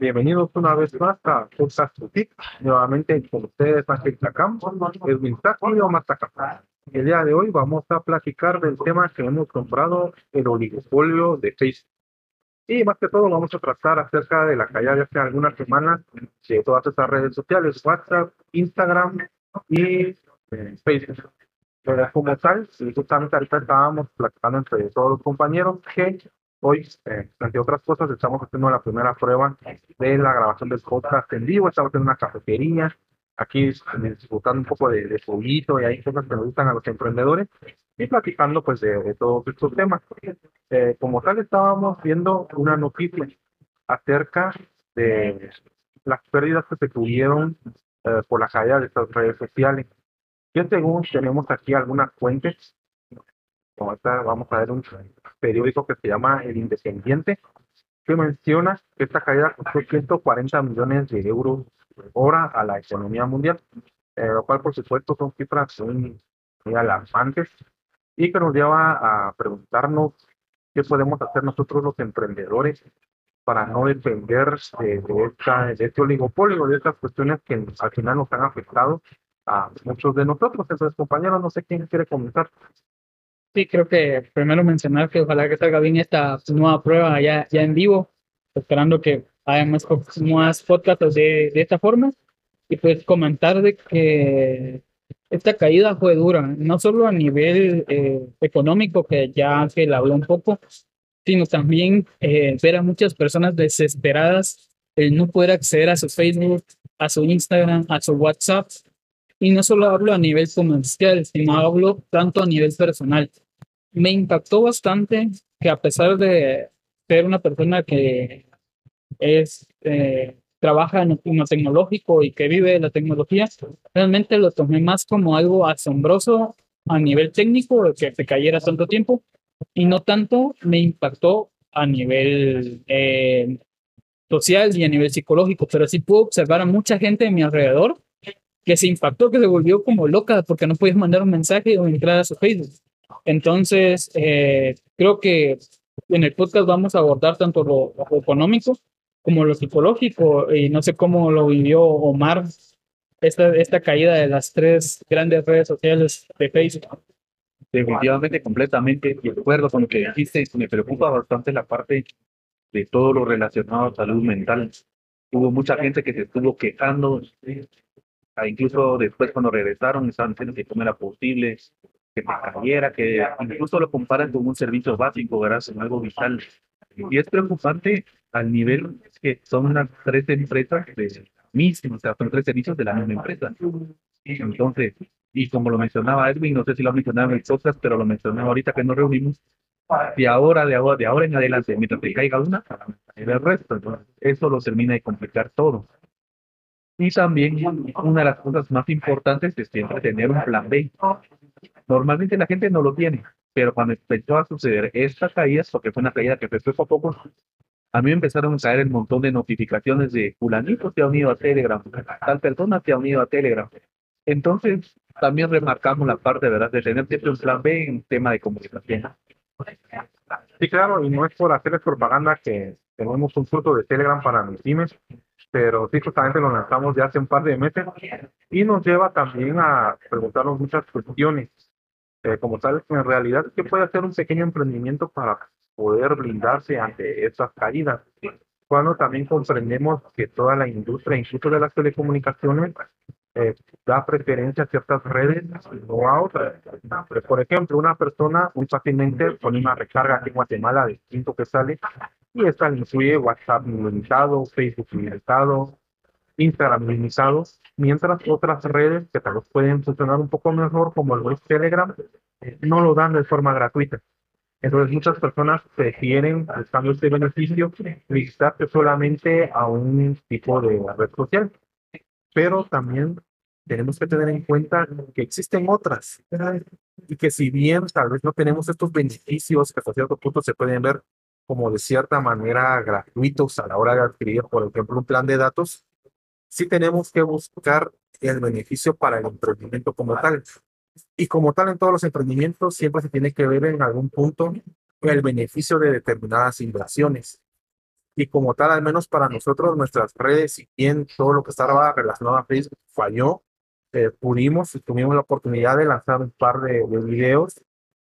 Bienvenidos una vez más a Podcast Boutique. Nuevamente con ustedes, Ángel Tacam, Edwin Taki o Matacam. El día de hoy vamos a platicar del tema que hemos comprado, el oligopolio de Facebook. Y más que todo vamos a tratar acerca de la caída de hace algunas semanas de todas estas redes sociales, WhatsApp, Instagram y eh, Facebook. Pero como tal, justamente ahorita estábamos platicando entre todos los compañeros que Hoy, eh, entre otras cosas, estamos haciendo la primera prueba de la grabación del podcast en vivo. Estamos en una cafetería, aquí disfrutando un poco de, de y hay cosas que nos gustan a los emprendedores y platicando pues de, todos estos temas. Eh, como tal, estábamos viendo una noticia acerca de las pérdidas que se tuvieron eh, por la caída de estas redes sociales. Que según tenemos aquí algunas fuentes, vamos a ver un periódico que se llama El Independiente, que menciona que esta caída costó 140 millones de euros por hora a la economía mundial, eh, lo cual por supuesto son cifras muy, alarmantes y que nos lleva a preguntarnos qué podemos hacer nosotros los emprendedores para no depender de, esta, de este oligopolio, de estas cuestiones que al final nos han afectado a muchos de nosotros. Entonces, compañeros, no sé quién quiere comenzar. Sí, creo que primero mencionar que ojalá que salga bien esta nueva prueba ya, ya en vivo, esperando que haya más, más podcasts de, de esta forma. Y pues comentar de que esta caída fue dura, no solo a nivel eh, económico, que ya le habló un poco, sino también eh, ver a muchas personas desesperadas el no poder acceder a su Facebook, a su Instagram, a su WhatsApp. Y no solo hablo a nivel comercial, sino hablo tanto a nivel personal. Me impactó bastante que a pesar de ser una persona que es eh, trabaja en lo tecnológico y que vive de la tecnología, realmente lo tomé más como algo asombroso a nivel técnico de que se cayera tanto tiempo y no tanto me impactó a nivel eh, social y a nivel psicológico, pero sí pude observar a mucha gente a mi alrededor que se impactó, que se volvió como loca porque no podías mandar un mensaje o entrar a su Facebook. Entonces, eh, creo que en el podcast vamos a abordar tanto lo, económico como lo psicológico y no sé cómo lo vivió Omar, esta, esta caída de las tres grandes redes sociales de Facebook. Definitivamente, completamente de acuerdo con lo que dijiste. Me preocupa bastante la parte de todo lo relacionado a salud mental. Hubo mucha gente que se estuvo quejando, incluso después cuando regresaron estaban diciendo que cómo era posible, que cayera, que incluso lo comparan con un servicio básico, ¿verdad? Con algo vital. Y es preocupante al nivel que son unas tres empresas de mismo, o sea, son tres servicios de la misma empresa. Entonces, y como lo mencionaba Edwin, no sé si lo mencionaba en el podcast, pero lo mencionaba ahorita que nos reunimos, de ahora, de ahora, de ahora en adelante, mientras te caiga una, el resto. Entonces, eso lo termina de complicar todo. Y también una de las cosas más importantes es siempre tener un plan B. Normalmente la gente no lo tiene, pero cuando empezó a suceder esta caída, porque fue una caída que empezó poco a poco, a mí empezaron a caer un montón de notificaciones de fulanito se ha unido a Telegram, tal persona se ha unido a Telegram. Entonces, también remarcamos la parte, ¿verdad?, de tener siempre un plan B en tema de comunicación. Sí, claro, y no es por hacerles propaganda que tenemos un fruto de Telegram para mis pymes, pero sí, justamente lo lanzamos ya hace un par de meses y nos lleva también a preguntarnos muchas cuestiones eh, como tal, en realidad, ¿qué puede hacer un pequeño emprendimiento para poder blindarse ante estas caídas? Cuando también comprendemos que toda la industria, incluso de las telecomunicaciones, eh, da preferencia a ciertas redes no a otras. Por ejemplo, una persona muy fácilmente pone una recarga aquí en Guatemala de distinto que sale y esta le incluye WhatsApp limitado, Facebook limitado, Instagram limitados, mientras otras redes que tal vez pueden funcionar un poco mejor, como el web Telegram, no lo dan de forma gratuita. Entonces muchas personas prefieren, buscando este beneficio, visitarse solamente a un tipo de red social. Pero también tenemos que tener en cuenta que existen otras y que si bien tal vez no tenemos estos beneficios que hasta cierto punto se pueden ver como de cierta manera gratuitos a la hora de adquirir, por ejemplo, un plan de datos, sí tenemos que buscar el beneficio para el emprendimiento como tal. Y como tal en todos los emprendimientos siempre se tiene que ver en algún punto el beneficio de determinadas inversiones. Y como tal, al menos para nosotros, nuestras redes, si bien todo lo que estaba relacionado a Facebook falló, eh, pudimos y tuvimos la oportunidad de lanzar un par de, de videos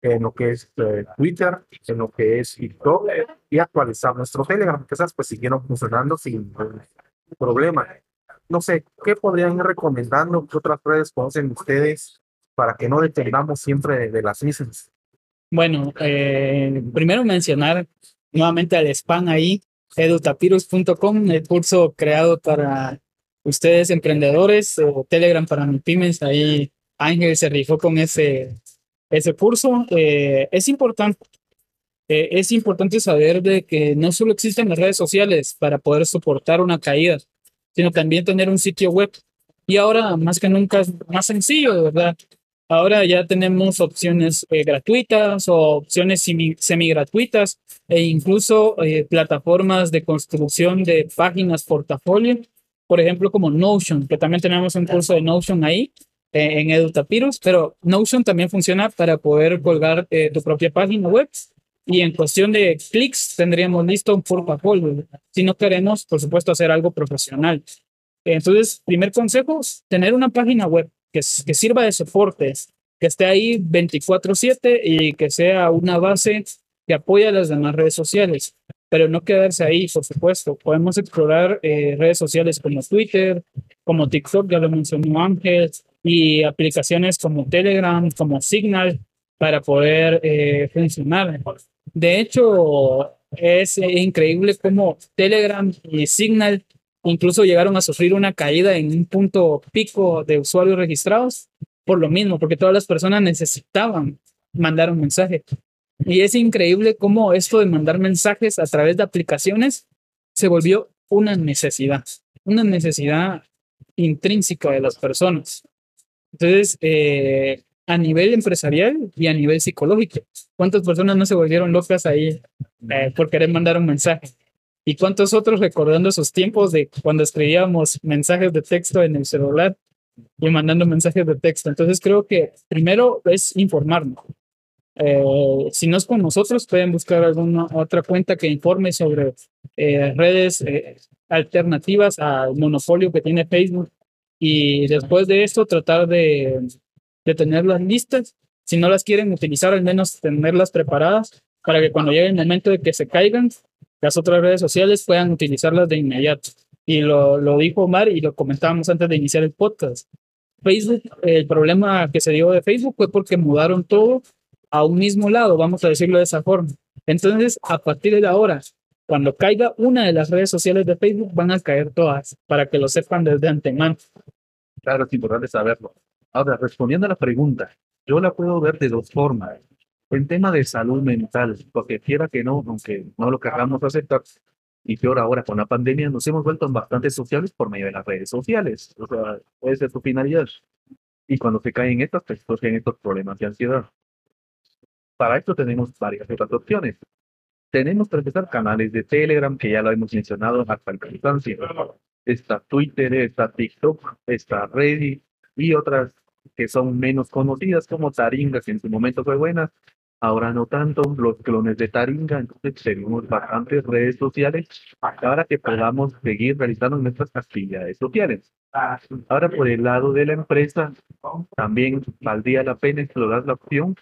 en lo que es eh, Twitter, en lo que es TikTok y actualizar nuestro Telegram, que esas pues siguieron funcionando sin problema. No sé, ¿qué podrían ir recomendando? ¿Qué otras redes conocen ustedes para que no dependamos siempre de, las mismas? Bueno, eh, primero mencionar nuevamente al spam ahí, edutapirus.com, el curso creado para ustedes emprendedores, Telegram para mis pymes, ahí Ángel se rifó con ese, ese curso. Eh, es importante, eh, es importante saber de que no solo existen las redes sociales para poder soportar una caída, sino también tener un sitio web. Y ahora más que nunca es más sencillo, de verdad. Ahora ya tenemos opciones eh, gratuitas o opciones semi, gratuitas e incluso plataformas de construcción de páginas portafolio por ejemplo, como Notion, que también tenemos un curso de Notion ahí eh, en EduTapirus, pero Notion también funciona para poder colgar eh, tu propia página web y en cuestión de clics tendríamos listo un portafolio. Si no queremos, por supuesto, hacer algo profesional. Entonces, primer consejo, tener una página web que, que sirva de soporte, que esté ahí 24/7 y que sea una base que apoya a las demás redes sociales pero no quedarse ahí, por supuesto. Podemos explorar eh, redes sociales como Twitter, como TikTok, ya lo mencionó Ángel, y aplicaciones como Telegram, como Signal, para poder eh, funcionar. De hecho, es increíble cómo Telegram y Signal incluso llegaron a sufrir una caída en un punto pico de usuarios registrados por lo mismo, porque todas las personas necesitaban mandar un mensaje. Y es increíble cómo esto de mandar mensajes a través de aplicaciones se volvió una necesidad, una necesidad intrínseca de las personas. Entonces, eh, a nivel empresarial y a nivel psicológico, ¿cuántas personas no se volvieron locas ahí eh, por querer mandar un mensaje? ¿Y cuántos otros recordando esos tiempos de cuando escribíamos mensajes de texto en el celular y mandando mensajes de texto? Entonces creo que primero es informarnos. Eh, si no es con nosotros, pueden buscar alguna otra cuenta que informe sobre eh, redes eh, alternativas al monopolio que tiene Facebook. Y después de esto, tratar de, tenerlas listas. Si no las quieren utilizar, al menos tenerlas preparadas para que cuando llegue el momento de que se caigan, las otras redes sociales puedan utilizarlas de inmediato. Y lo, lo dijo Omar y lo comentábamos antes de iniciar el podcast. Facebook, el problema que se dio de Facebook fue porque mudaron todo a un mismo lado, vamos a decirlo de esa forma. Entonces, a partir de ahora, cuando caiga una de las redes sociales de Facebook, van a caer todas, para que lo sepan desde antemano. Claro, es importante saberlo. Ahora, respondiendo a la pregunta, yo la puedo ver de dos formas. En tema de salud mental, porque quiera que no, aunque no lo queramos aceptar, y peor ahora con la pandemia, nos hemos vuelto bastante sociales por medio de las redes sociales. O sea, puede ser su finalidad. Y cuando se caen estas, pues surgen estos problemas de ansiedad. Para esto tenemos varias otras opciones. Tenemos que empezar canales de Telegram, que ya lo hemos mencionado hasta el cansancio. Está Twitter, está TikTok, está Reddit y otras que son menos conocidas como Taringa, que en su momento fue buena, ahora no tanto, los clones de Taringa, entonces tenemos bastantes redes sociales para que podamos seguir realizando nuestras actividades sociales. Ahora por el lado de la empresa, también valdría la pena explorar la opción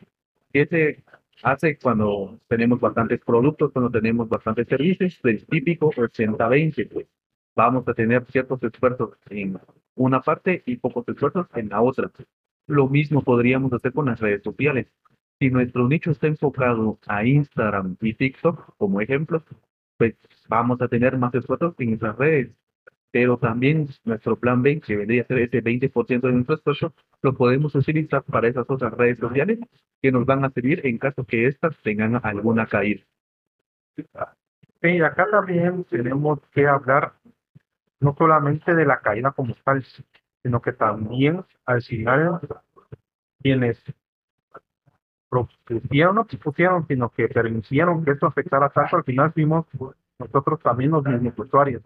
que se hace cuando tenemos bastantes productos, cuando tenemos bastantes servicios, el típico 80-20. Pues. Vamos a tener ciertos esfuerzos en una parte y pocos esfuerzos en la otra. Lo mismo podríamos hacer con las redes sociales. Si nuestro nicho está enfocado a Instagram y TikTok como ejemplos, pues vamos a tener más esfuerzos en esas redes pero también nuestro plan B, que vendría a ser ese 20% de nuestro esfuerzo, lo podemos utilizar para esas otras redes sociales que nos van a servir en caso que éstas tengan alguna caída. Sí, acá también tenemos que hablar no solamente de la caída como tal, sino que también al final quienes propusieron, no propusieron, sino que permitieron que esto afectara tanto, al final fuimos nosotros también los mismos usuarios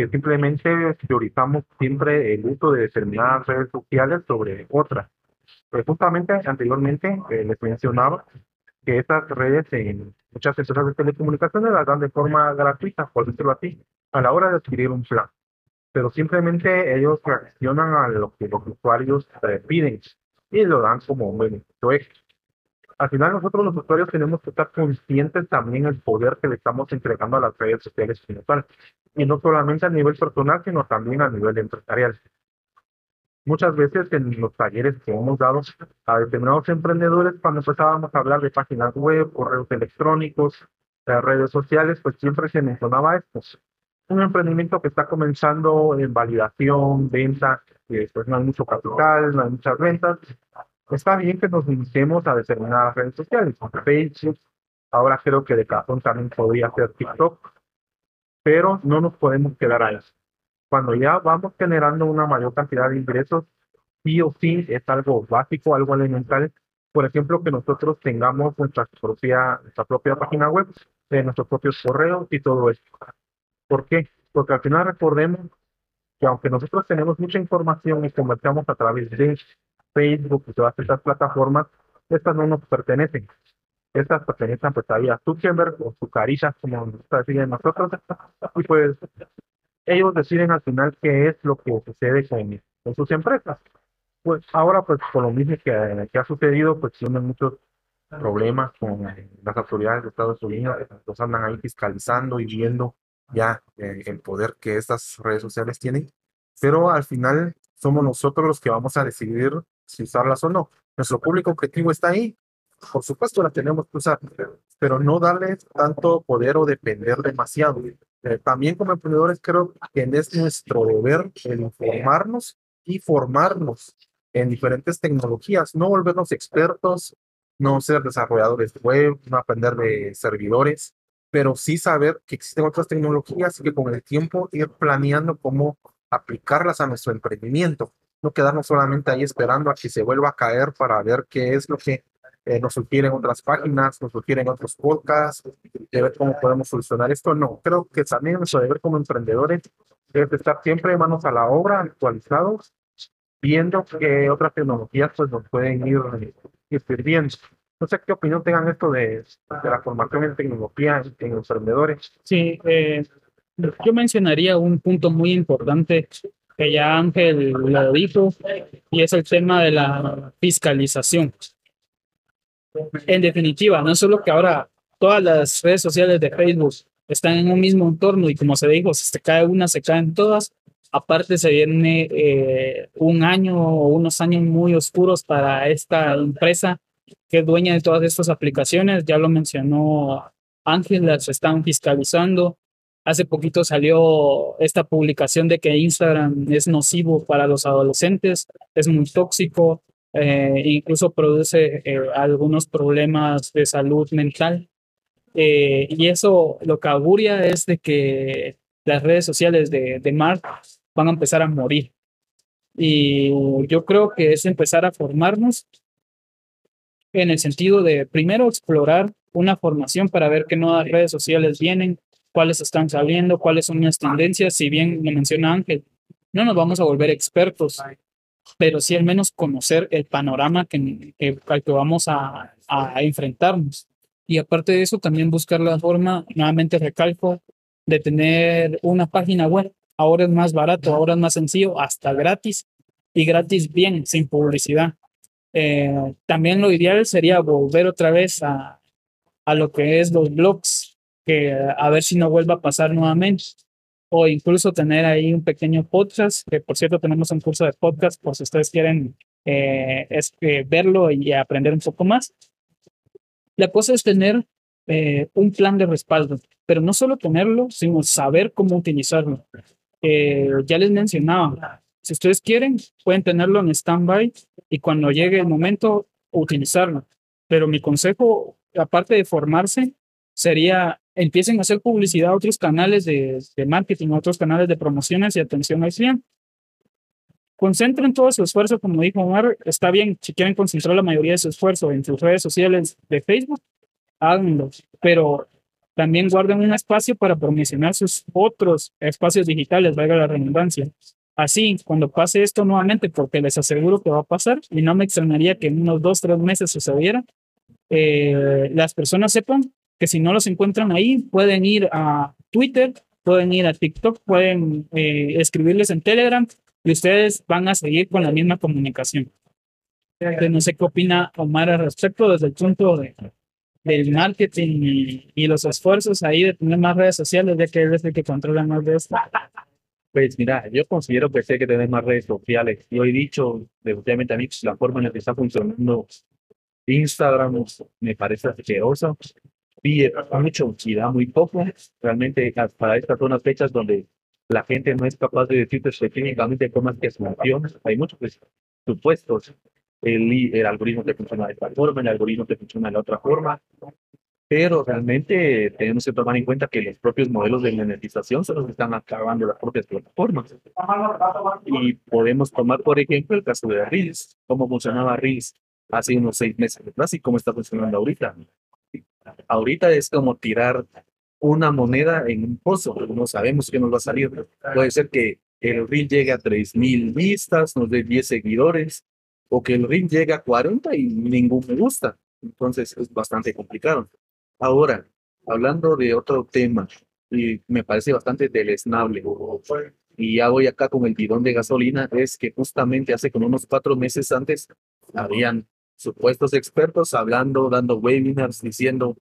que simplemente priorizamos siempre el uso de determinadas redes sociales sobre otras. Pues justamente anteriormente eh, les mencionaba que estas redes en muchas empresas de telecomunicaciones las dan de forma gratuita, por decirlo así, a la hora de adquirir un plan. Pero simplemente ellos reaccionan a lo que los usuarios piden y lo dan como un beneficio extra. Al final nosotros los usuarios tenemos que estar conscientes también del poder que le estamos entregando a las redes sociales y no solamente a nivel personal, sino también a nivel empresarial. Muchas veces en los talleres que hemos dado a determinados emprendedores, cuando empezábamos a hablar de páginas web, correos electrónicos, de redes sociales, pues siempre se mencionaba esto. Un emprendimiento que está comenzando en validación, venta, y después no hay mucho capital, no hay muchas ventas. Está bien que nos iniciemos a determinadas redes sociales, Facebook, ahora creo que de cajón también podría ser TikTok, pero no nos podemos quedar ahí cuando ya vamos generando una mayor cantidad de ingresos, sí o sí es algo básico, algo elemental. Por ejemplo, que nosotros tengamos nuestra propia, nuestra propia página web, de nuestros propios correos y todo esto. ¿Por qué? Porque al final recordemos que aunque nosotros tenemos mucha información y convertimos a través de Facebook y todas estas plataformas, estas no nos pertenecen. Estas pertenecen pues ahí a Zuckerberg o su carilla, como nos decir nosotros. Y pues ellos deciden al final qué es lo que sucede con, sus empresas. Pues ahora, pues por lo mismo que, que ha sucedido, pues tienen muchos problemas con las autoridades de Estados Unidos, los andan ahí fiscalizando y viendo ya eh, el poder que estas redes sociales tienen, pero al final somos nosotros los que vamos a decidir si usarlas o no. Nuestro público objetivo está ahí, por supuesto la tenemos que usar, pero no darle tanto poder o depender demasiado. Eh, también como emprendedores creo que es nuestro deber el informarnos y formarnos en diferentes tecnologías, no volvernos expertos, no ser desarrolladores web, no aprender de servidores, pero sí saber que existen otras tecnologías y que con el tiempo ir planeando cómo aplicarlas a nuestro emprendimiento, no quedarnos solamente ahí esperando a que se vuelva a caer para ver qué es lo que eh, nos sugieren otras páginas, nos sugieren otros podcasts, de ver cómo podemos solucionar esto. No, creo que también nuestro deber como emprendedores es estar siempre manos a la obra, actualizados, viendo qué otras tecnologías pues, nos pueden ir, ir sirviendo. No sé qué opinión tengan esto de, de la formación en tecnología en emprendedores. Sí, eh, yo mencionaría un punto muy importante que ya Ángel lo dijo, y es el tema de la fiscalización. En definitiva, no solo que ahora todas las redes sociales de Facebook están en un mismo entorno y como se dijo, si se cae una, se caen todas. Aparte se viene eh, un año o unos años muy oscuros para esta empresa que es dueña de todas estas aplicaciones. Ya lo mencionó Ángel, las están fiscalizando. Hace poquito salió esta publicación de que Instagram es nocivo para los adolescentes, es muy tóxico, eh, incluso produce eh, algunos problemas de salud mental. Eh, y eso lo que auguria es de que las redes sociales de, de Mark van a empezar a morir. Y yo creo que es empezar a formarnos en el sentido de primero explorar una formación para ver qué nuevas redes sociales vienen, cuáles están saliendo, cuáles son las tendencias. Si bien lo menciona Ángel, no nos vamos a volver expertos, pero sí al menos conocer el panorama que, al que vamos a, a, enfrentarnos. Y aparte de eso, también buscar la forma, nuevamente recalco, de tener una página web. Ahora es más barato, ahora es más sencillo, hasta gratis y gratis bien, sin publicidad. Eh, también lo ideal sería volver otra vez a, a lo que es los blogs, que a ver si no vuelva a pasar nuevamente o incluso tener ahí un pequeño podcast, que por cierto tenemos un curso de podcast por si ustedes quieren eh, es, eh, verlo y aprender un poco más. La cosa es tener eh, un plan de respaldo, pero no solo tenerlo, sino saber cómo utilizarlo. ya les mencionaba, si ustedes quieren, pueden tenerlo en stand-by y cuando llegue el momento, utilizarlo. Pero mi consejo, aparte de formarse, sería empiecen a hacer publicidad a otros canales de, de marketing, a otros canales de promociones y atención al cliente. Concentren todo su esfuerzo, como dijo Omar, está bien, si quieren concentrar la mayoría de su esfuerzo en sus redes sociales de Facebook, háganlo, pero también guarden un espacio para promocionar sus otros espacios digitales, valga la redundancia. Así, cuando pase esto nuevamente, porque les aseguro que va a pasar, y no me extrañaría que en unos dos, tres meses sucediera, eh, las personas sepan que si no los encuentran ahí, pueden ir a Twitter, pueden ir a TikTok, pueden eh, escribirles en Telegram y ustedes van a seguir con la misma comunicación. no sé qué opina Omar al respecto desde el punto de, del marketing y, los esfuerzos ahí de tener más redes sociales, ya que es el que controla más de esto. Pues mira, yo considero que hay que tener más redes sociales. Yo he dicho, definitivamente a mí, la forma en la que está funcionando Instagram me parece asquerosa. Pide mucho y da muy poco. Realmente, para estas son las fechas donde la gente no es capaz de decirte técnicamente cómo es que funciona. Hay muchos pues, supuestos. El, el algoritmo te funciona de esta forma, el algoritmo te funciona de la otra forma. Pero realmente tenemos que tomar en cuenta que los propios modelos de monetización se los están acabando las propias plataformas. Y podemos tomar, por ejemplo, el caso de Reels. ¿Cómo funcionaba Reels hace unos seis meses atrás y cómo está funcionando ahorita? Ahorita es como tirar una moneda en un pozo, no sabemos qué nos va a salir. Puede ser que el reel llegue a 3.000 vistas, nos dé 10 seguidores, o que el reel llegue a 40 y ningún me gusta. Entonces es bastante complicado. Ahora, hablando de otro tema, y me parece bastante deleznable, y ya voy acá con el bidón de gasolina, es que justamente hace como unos cuatro meses antes habían supuestos expertos hablando, dando webinars, diciendo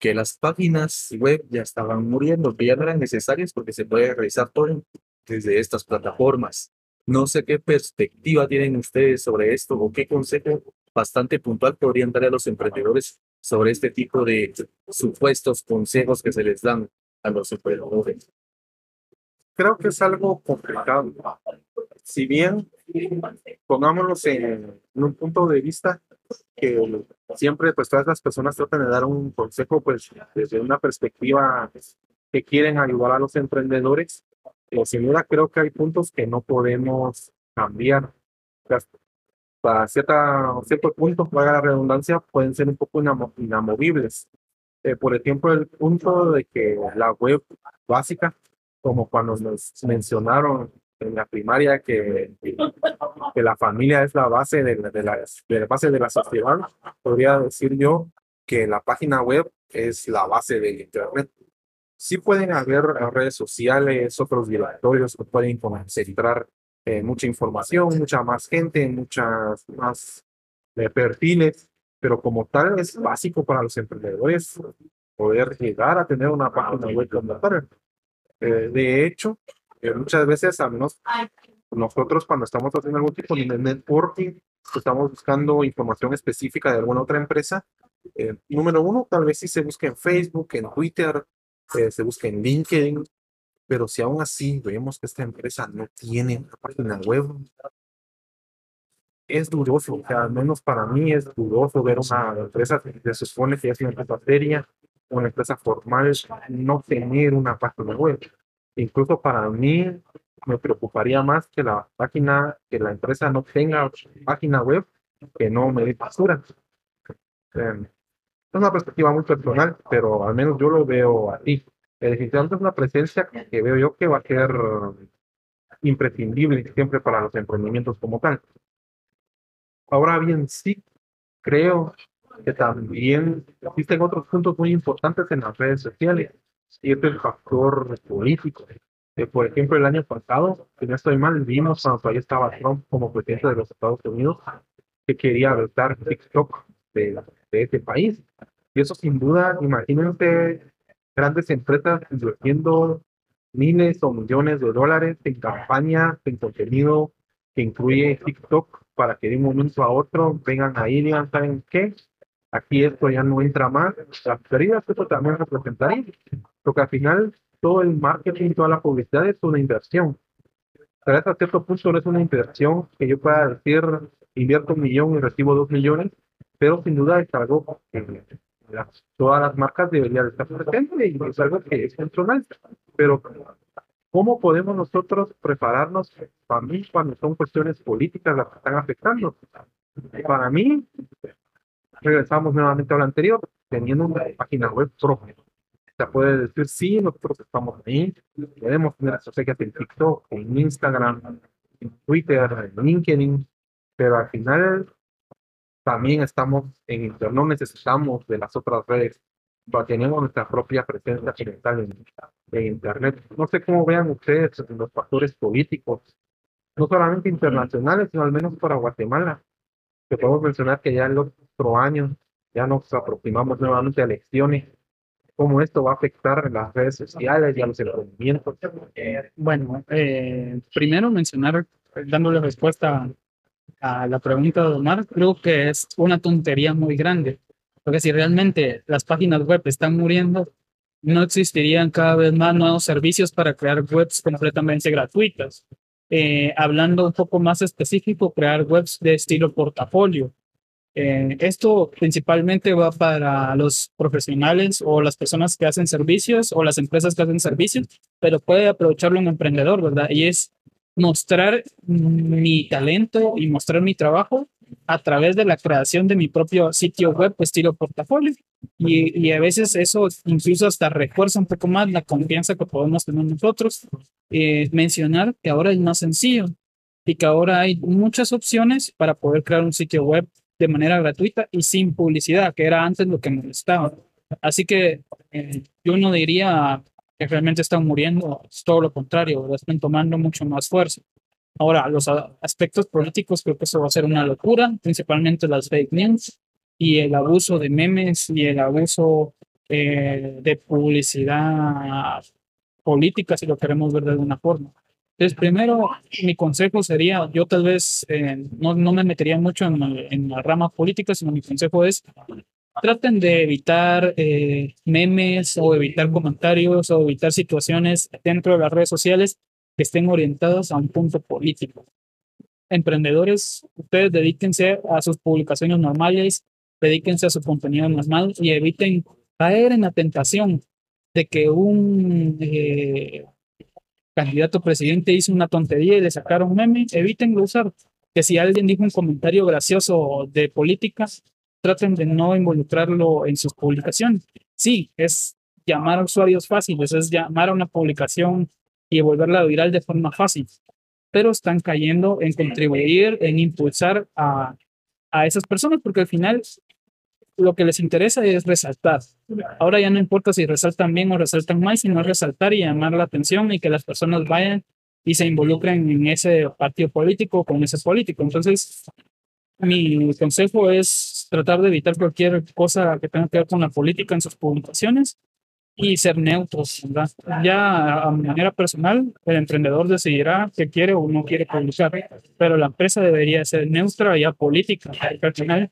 que las páginas web ya estaban muriendo, que ya no eran necesarias porque se puede realizar todo desde estas plataformas. No sé qué perspectiva tienen ustedes sobre esto o qué consejo bastante puntual podrían dar a los emprendedores sobre este tipo de supuestos consejos que se les dan a los emprendedores. Creo que es algo complicado. Si bien, pongámonos en un punto de vista que siempre pues todas las personas tratan de dar un consejo pues desde una perspectiva que quieren ayudar a los emprendedores. pero sin duda creo que hay puntos que no podemos cambiar. Para cierta, cierto punto, para la redundancia, pueden ser un poco inamovibles. Eh, por ejemplo, el punto de que la web básica, como cuando nos mencionaron en la primaria que, que la familia es la base de la, de, la, de la base de la sociedad, podría decir yo que la página web es la base del Internet. Sí pueden haber redes sociales, otros directorios que pueden concentrar eh, mucha información, mucha más gente, muchas más eh, perfiles, pero como tal es básico para los emprendedores poder llegar a tener una página web como tal. Eh, de hecho, muchas veces, al menos nosotros cuando estamos haciendo algún tipo de networking, estamos buscando información específica de alguna otra empresa. Eh, número uno, tal vez sí se busque en Facebook, en Twitter, eh, se busque en LinkedIn, pero si aún así vemos que esta empresa no tiene una página web, es dudoso, o sea, al menos para mí es dudoso ver una empresa que se supone que es una empresa seria, una empresa formal, no tener una página web. Incluso para mí me preocuparía más que la página, que la empresa no tenga página web, que no me dé basura. Em, es una perspectiva muy personal, pero al menos yo lo veo así. Definitivamente es una presencia que veo yo que va a ser imprescindible siempre para los emprendimientos como tal. Ahora bien, sí creo que también existen otros puntos muy importantes en las redes sociales y es el factor político. Eh, por ejemplo, el año pasado, si no estoy mal, vimos cuando todavía estaba Trump como presidente de los Estados Unidos que quería vetar TikTok de, de este país. Y eso sin duda, imagínense grandes empresas invirtiendo miles o millones de dólares en campañas, en contenido que incluye TikTok para que de un momento a otro vengan ahí y digan, ¿saben qué? Aquí esto ya no entra más. Las pérdidas esto también representaría. Porque al final todo el marketing, toda la publicidad es una inversión. Pero hasta cierto punto no es una inversión que yo pueda decir, invierto un millón y recibo dos millones, pero sin duda es algo que todas las marcas deberían estar presentes y es algo que es funcional. Pero ¿cómo podemos nosotros prepararnos para mí cuando son cuestiones políticas las que están afectando? Para mí, regresamos nuevamente a lo anterior, teniendo una página web propia. Se puede decir, sí, nosotros estamos ahí, podemos tener estrategias en TikTok, en Instagram, en Twitter, en LinkedIn, pero al final también estamos en Internet, no necesitamos de las otras redes, tenemos nuestra propia presencia occidental en, en, Internet. No sé cómo vean ustedes los factores políticos, no solamente internacionales, sino al menos para Guatemala, que podemos mencionar que ya el otro año ya nos aproximamos nuevamente a elecciones cómo esto va a afectar las redes sociales y a los emprendimientos. Bueno, eh, primero mencionar, dándole respuesta a la pregunta de Omar, creo que es una tontería muy grande, porque si realmente las páginas web están muriendo, no existirían cada vez más nuevos servicios para crear webs completamente gratuitas. Eh, hablando un poco más específico, crear webs de estilo portafolio, eh, esto principalmente va para los profesionales o las personas que hacen servicios o las empresas que hacen servicios, pero puede aprovecharlo un emprendedor, ¿verdad? Y es mostrar mi talento y mostrar mi trabajo a través de la creación de mi propio sitio web estilo portafolio. Y, y, a veces eso incluso hasta refuerza un poco más la confianza que podemos tener nosotros. Eh, mencionar que ahora es más sencillo y que ahora hay muchas opciones para poder crear un sitio web de manera gratuita y sin publicidad, que era antes lo que me gustaba. Así que eh, yo no diría que realmente están muriendo, es todo lo contrario, están tomando mucho más fuerza. Ahora, los aspectos políticos creo que eso va a ser una locura, principalmente las fake news y el abuso de memes y el abuso eh, de publicidad política, si lo queremos ver de alguna forma. Entonces, primero, mi consejo sería, yo tal vez eh, no, no, me metería mucho en, en, la rama política, sino mi consejo es, traten de evitar eh, memes o evitar comentarios o evitar situaciones dentro de las redes sociales que estén orientadas a un punto político. Emprendedores, ustedes dedíquense a sus publicaciones normales, dedíquense a su contenido normal y eviten caer en la tentación de que un... Eh, candidato presidente hizo una tontería y le sacaron meme, eviten usar. Que si alguien dijo un comentario gracioso de políticas, traten de no involucrarlo en sus publicaciones. Sí, es llamar a usuarios fáciles, es llamar a una publicación y volverla viral de forma fácil, pero están cayendo en contribuir, en impulsar a, a esas personas, porque al final lo que les interesa es resaltar. Ahora ya no importa si resaltan bien o resaltan mal, sino resaltar y llamar la atención y que las personas vayan y se involucren en ese partido político con ese político. Entonces, mi consejo es tratar de evitar cualquier cosa que tenga que ver con la política en sus publicaciones y ser neutros. ¿verdad? Ya a manera personal, el emprendedor decidirá qué quiere o no quiere publicar, pero la empresa debería ser neutra y apolítica. Al final,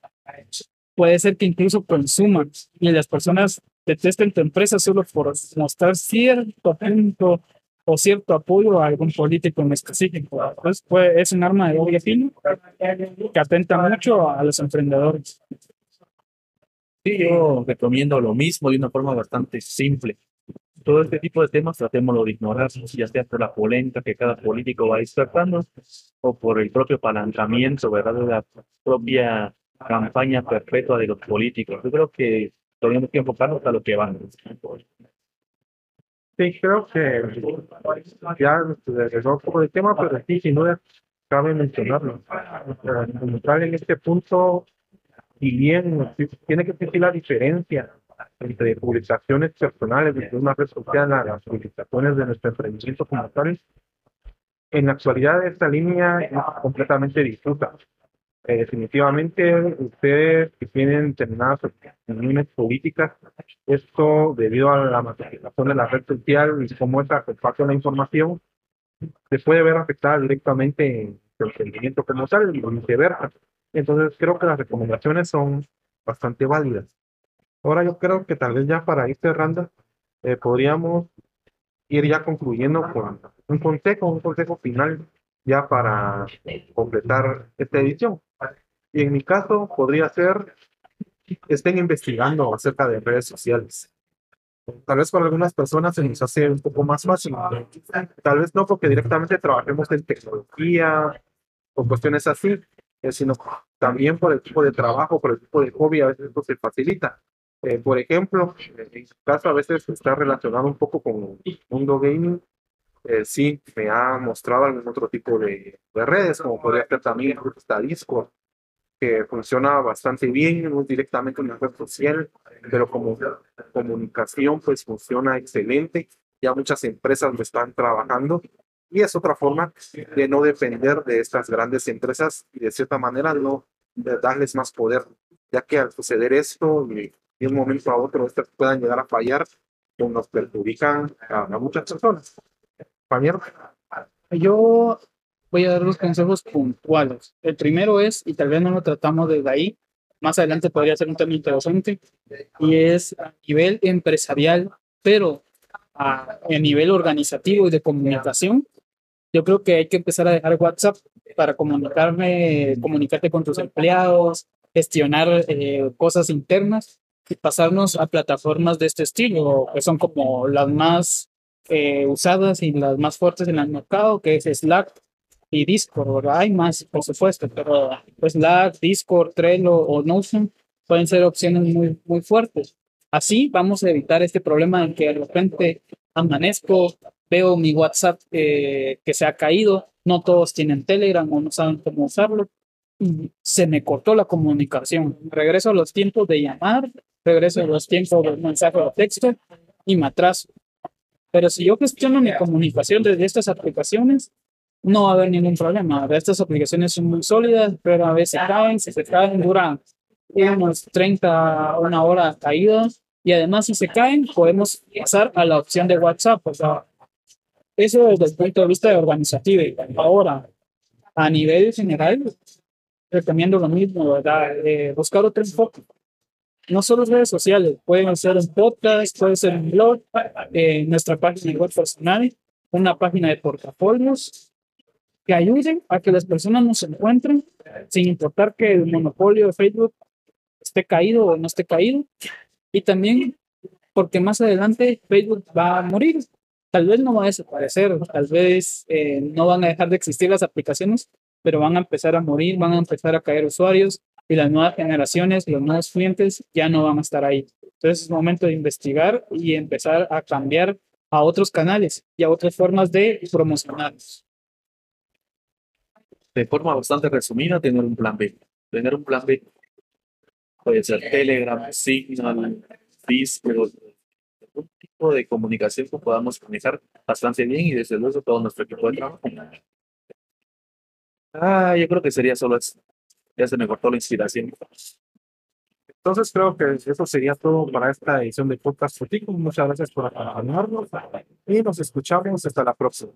puede ser que incluso consuman y las personas detesten tu empresa solo por mostrar cierto punto o cierto apoyo a algún político en específico. Entonces, pues, es un arma de doble filo que atenta mucho a los emprendedores. Sí, yo recomiendo lo mismo de una forma bastante simple. Todo este tipo de temas tratémoslo de ignorar, ya sea por la polémica que cada político va despertando o por el propio apalancamiento, ¿verdad? De la propia campaña perpetua de los políticos. Yo creo que tenemos que enfocarnos a lo que van. Sí, creo que ya regresó poco el tema, pero sí, sin duda, cabe mencionarlo. Como tal, en este punto, si bien tiene que existir la diferencia entre publicaciones personales de una red social a las publicaciones de nuestro emprendimiento como tal, en la actualidad esta línea es completamente disfruta. Eh, definitivamente, ustedes que tienen determinadas opiniones políticas, esto debido a la masificación de la red social y cómo esta comparte la información, se puede ver afectada directamente en el rendimiento como tal y viceversa. Entonces, creo que las recomendaciones son bastante válidas. Ahora yo creo que tal vez ya para ir cerrando, eh, podríamos ir ya concluyendo con un consejo, un consejo final ya para completar esta edición. Y en mi caso podría ser, estén investigando acerca de redes sociales. Tal vez para algunas personas se nos hace un poco más fácil. Tal vez no porque directamente trabajemos en tecnología o cuestiones así, eh, sino también por el tipo de trabajo, por el tipo de hobby, a veces esto se facilita. Eh, por ejemplo, en su caso a veces está relacionado un poco con el mundo gaming eh, sí me ha mostrado algún otro tipo de, de redes, como podría ser también está Discord, que funciona bastante bien, no directamente una red social, pero como comunicación pues funciona excelente. Ya muchas empresas lo están trabajando y es otra forma de no depender de estas grandes empresas y de cierta manera no darles más poder, ya que al suceder esto y de un momento a otro estas puedan llegar a fallar, pues nos perjudican a, muchas personas. Compañero. Yo voy a dar dos consejos puntuales. El primero es, y tal vez no lo tratamos desde ahí, más adelante podría ser un tema interesante, y es a nivel empresarial, pero a, a nivel organizativo y de comunicación, yo creo que hay que empezar a dejar WhatsApp para comunicarme, comunicarte con tus empleados, gestionar eh, cosas internas y pasarnos a plataformas de este estilo, que son como las más eh, usadas y las más fuertes en el mercado, que es Slack y Discord. Hay más, por supuesto, pero Slack, Discord, Trello o Notion pueden ser opciones muy, muy fuertes. Así vamos a evitar este problema de que de repente amanezco, veo mi WhatsApp eh, que se ha caído, no todos tienen Telegram o no saben cómo usarlo, se me cortó la comunicación. Regreso a los tiempos de llamar, regreso a los tiempos de mensaje de texto y me atraso. Pero si yo gestiono mi comunicación desde estas aplicaciones, no va a haber ningún problema. Estas aplicaciones son muy sólidas, pero a veces caen, si se caen, duran unos 30, una hora caídas. Y además, si se caen, podemos pasar a la opción de WhatsApp. O sea, eso desde el punto de vista organizativo. Ahora, a nivel general, recomiendo lo mismo, ¿verdad? Eh, buscar otro enfoque. No solo redes sociales, pueden ser un podcast, puede ser un blog, eh, nuestra página web personal, una página de portafolios que ayuden a que las personas nos encuentren sin importar que el monopolio de Facebook esté caído o no esté caído. Y también porque más adelante Facebook va a morir tal vez no va a desaparecer, tal vez eh, no van a dejar de existir las aplicaciones, pero van a empezar a morir, van a empezar a caer usuarios y las nuevas generaciones, los nuevos clientes ya no van a estar ahí. Entonces es momento de investigar y empezar a cambiar a otros canales y a otras formas de promocionarlos. De forma bastante resumida, tener un plan B. Tener un plan B puede ser Telegram, Signal, Discord, un tipo de comunicación que podamos manejar bastante bien y desde luego todo nuestro equipo de trabajo. Ah, yo creo que sería solo eso. Ya se me cortó la inspiración. Entonces creo que eso sería todo para esta edición de Podcast Muchas gracias por acompañarnos y nos escuchamos hasta la próxima.